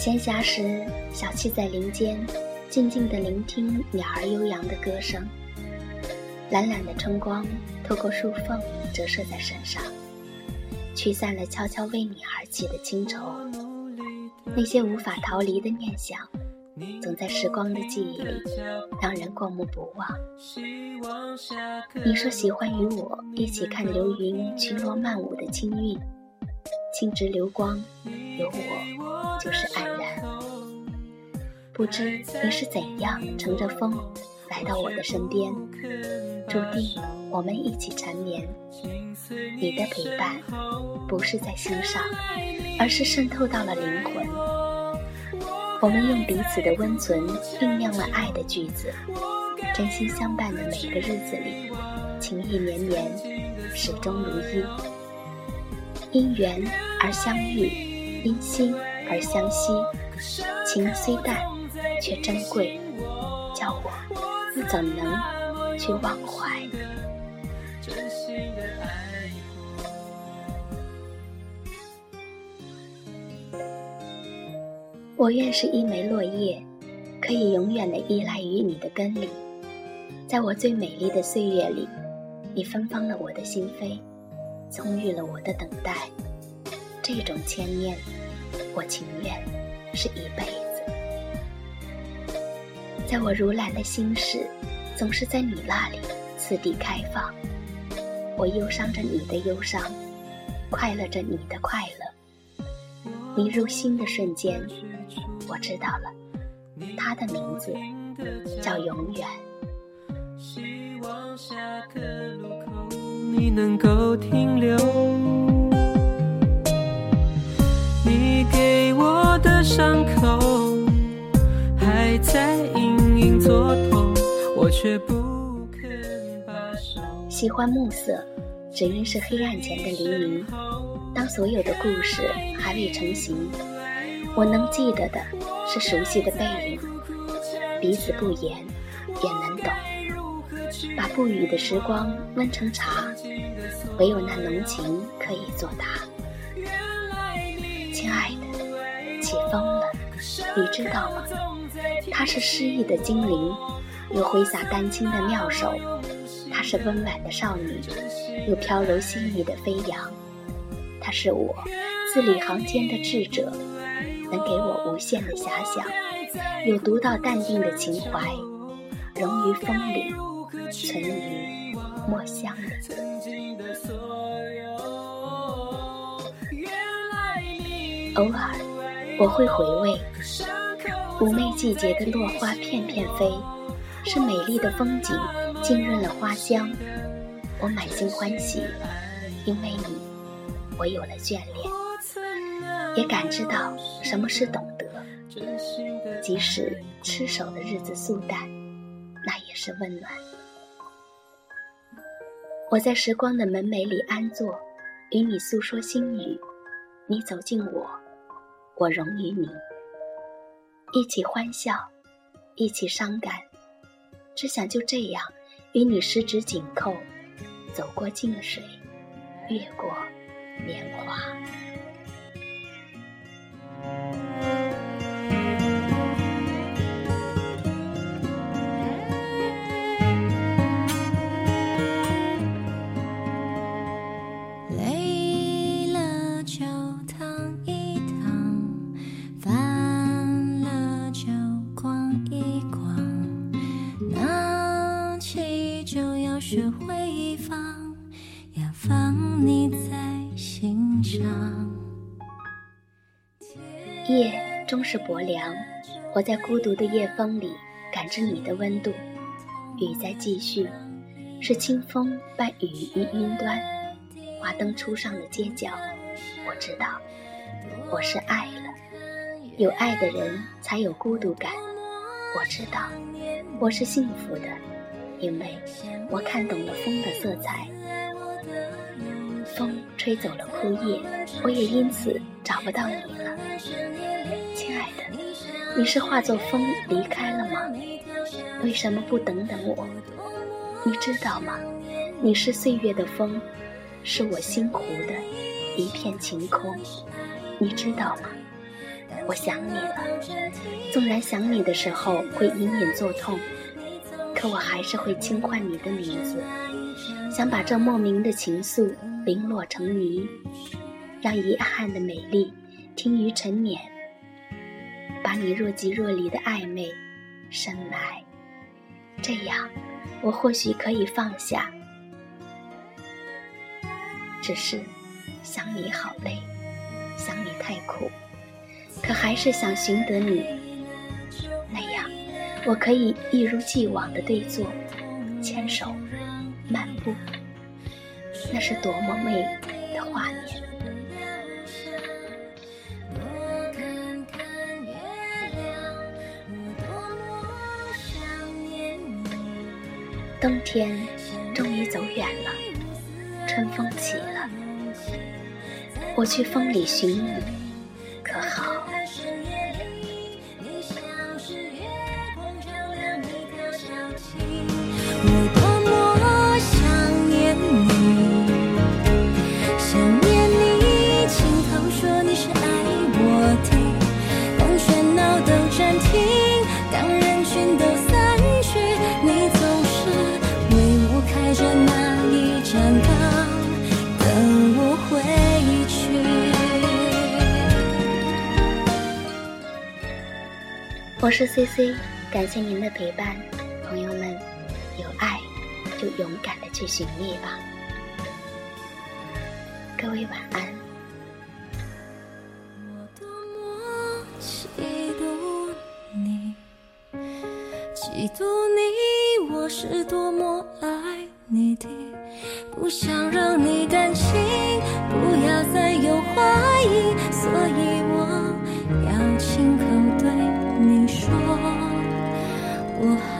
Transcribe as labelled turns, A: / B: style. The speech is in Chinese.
A: 闲暇时，小憩在林间，静静地聆听鸟儿悠扬的歌声。懒懒的春光透过树缝折射在身上，驱散了悄悄为你而起的清愁。那些无法逃离的念想，总在时光的记忆里让人过目不忘。你说喜欢与我一起看流云群罗曼舞的清韵，轻直流光，有我就是黯然。不知你是怎样乘着风来到我的身边，注定我们一起缠绵。你的陪伴不是在心上，而是渗透到了灵魂。我们用彼此的温存酝酿了爱的句子，真心相伴的每个日子里，情意绵绵，始终如一。因缘而相遇，因心而相惜，情虽淡。却珍贵，叫我怎能去忘怀？我愿是一枚落叶，可以永远的依赖于你的根里。在我最美丽的岁月里，你芬芳了我的心扉，葱郁了我的等待。这种牵念，我情愿是一辈子。在我如兰的心事，总是在你那里次第开放。我忧伤着你的忧伤，快乐着你的快乐。你入心的瞬间，我知道了，他的名字叫永远。希望下个路口你能够停留。伤口还在。喜欢暮色，只因是黑暗前的黎明。当所有的故事还未成型，我能记得的是熟悉的背影，彼此不言也能懂。把不语的时光温成茶，唯有那浓情可以作答。亲爱的，起风了，你知道吗？它是诗意的精灵。有挥洒丹青的妙手，她是温婉的少女；有飘柔细腻的飞扬，她是我字里行间的智者，能给我无限的遐想；有独到淡定的情怀，融于风里，存于墨香里。偶尔，我会回味妩媚季节的落花片片飞。是美丽的风景浸润了花香，我满心欢喜，因为你，我有了眷恋，也感知到什么是懂得。即使吃手的日子素淡，那也是温暖。我在时光的门楣里安坐，与你诉说心语，你走进我，我容于你，一起欢笑，一起伤感。只想就这样与你十指紧扣，走过静水，越过年华。夜终是薄凉，我在孤独的夜风里感知你的温度。雨在继续，是清风伴雨于云端，华灯初上的街角。我知道，我是爱了。有爱的人才有孤独感。我知道，我是幸福的，因为我看懂了风的色彩。吹走了枯叶，我也因此找不到你了。亲爱的，你是化作风离开了吗？为什么不等等我？你知道吗？你是岁月的风，是我心湖的一片晴空。你知道吗？
B: 我想你了。纵然想你的时候会隐隐作痛，可我还是会轻唤你的名字，想把这莫名的情愫零落成泥，让遗憾的美丽听于陈年，把你若即若离的暧昧深埋。这样，我或许可以放下。只是想你好累，想你太苦，可还是想寻得你。那样，我可以一如既往的对坐、牵手、步，那是多么美的画面。冬天终于走远了，春风起了，我去风里寻你，可好？我是 C C，感谢您的陪伴，朋友们，有爱就勇敢的去寻觅吧。各位晚安。我多么嫉妒你，嫉妒你，我是多么爱你的，不想让你担心，不要再有怀疑，所以我。我。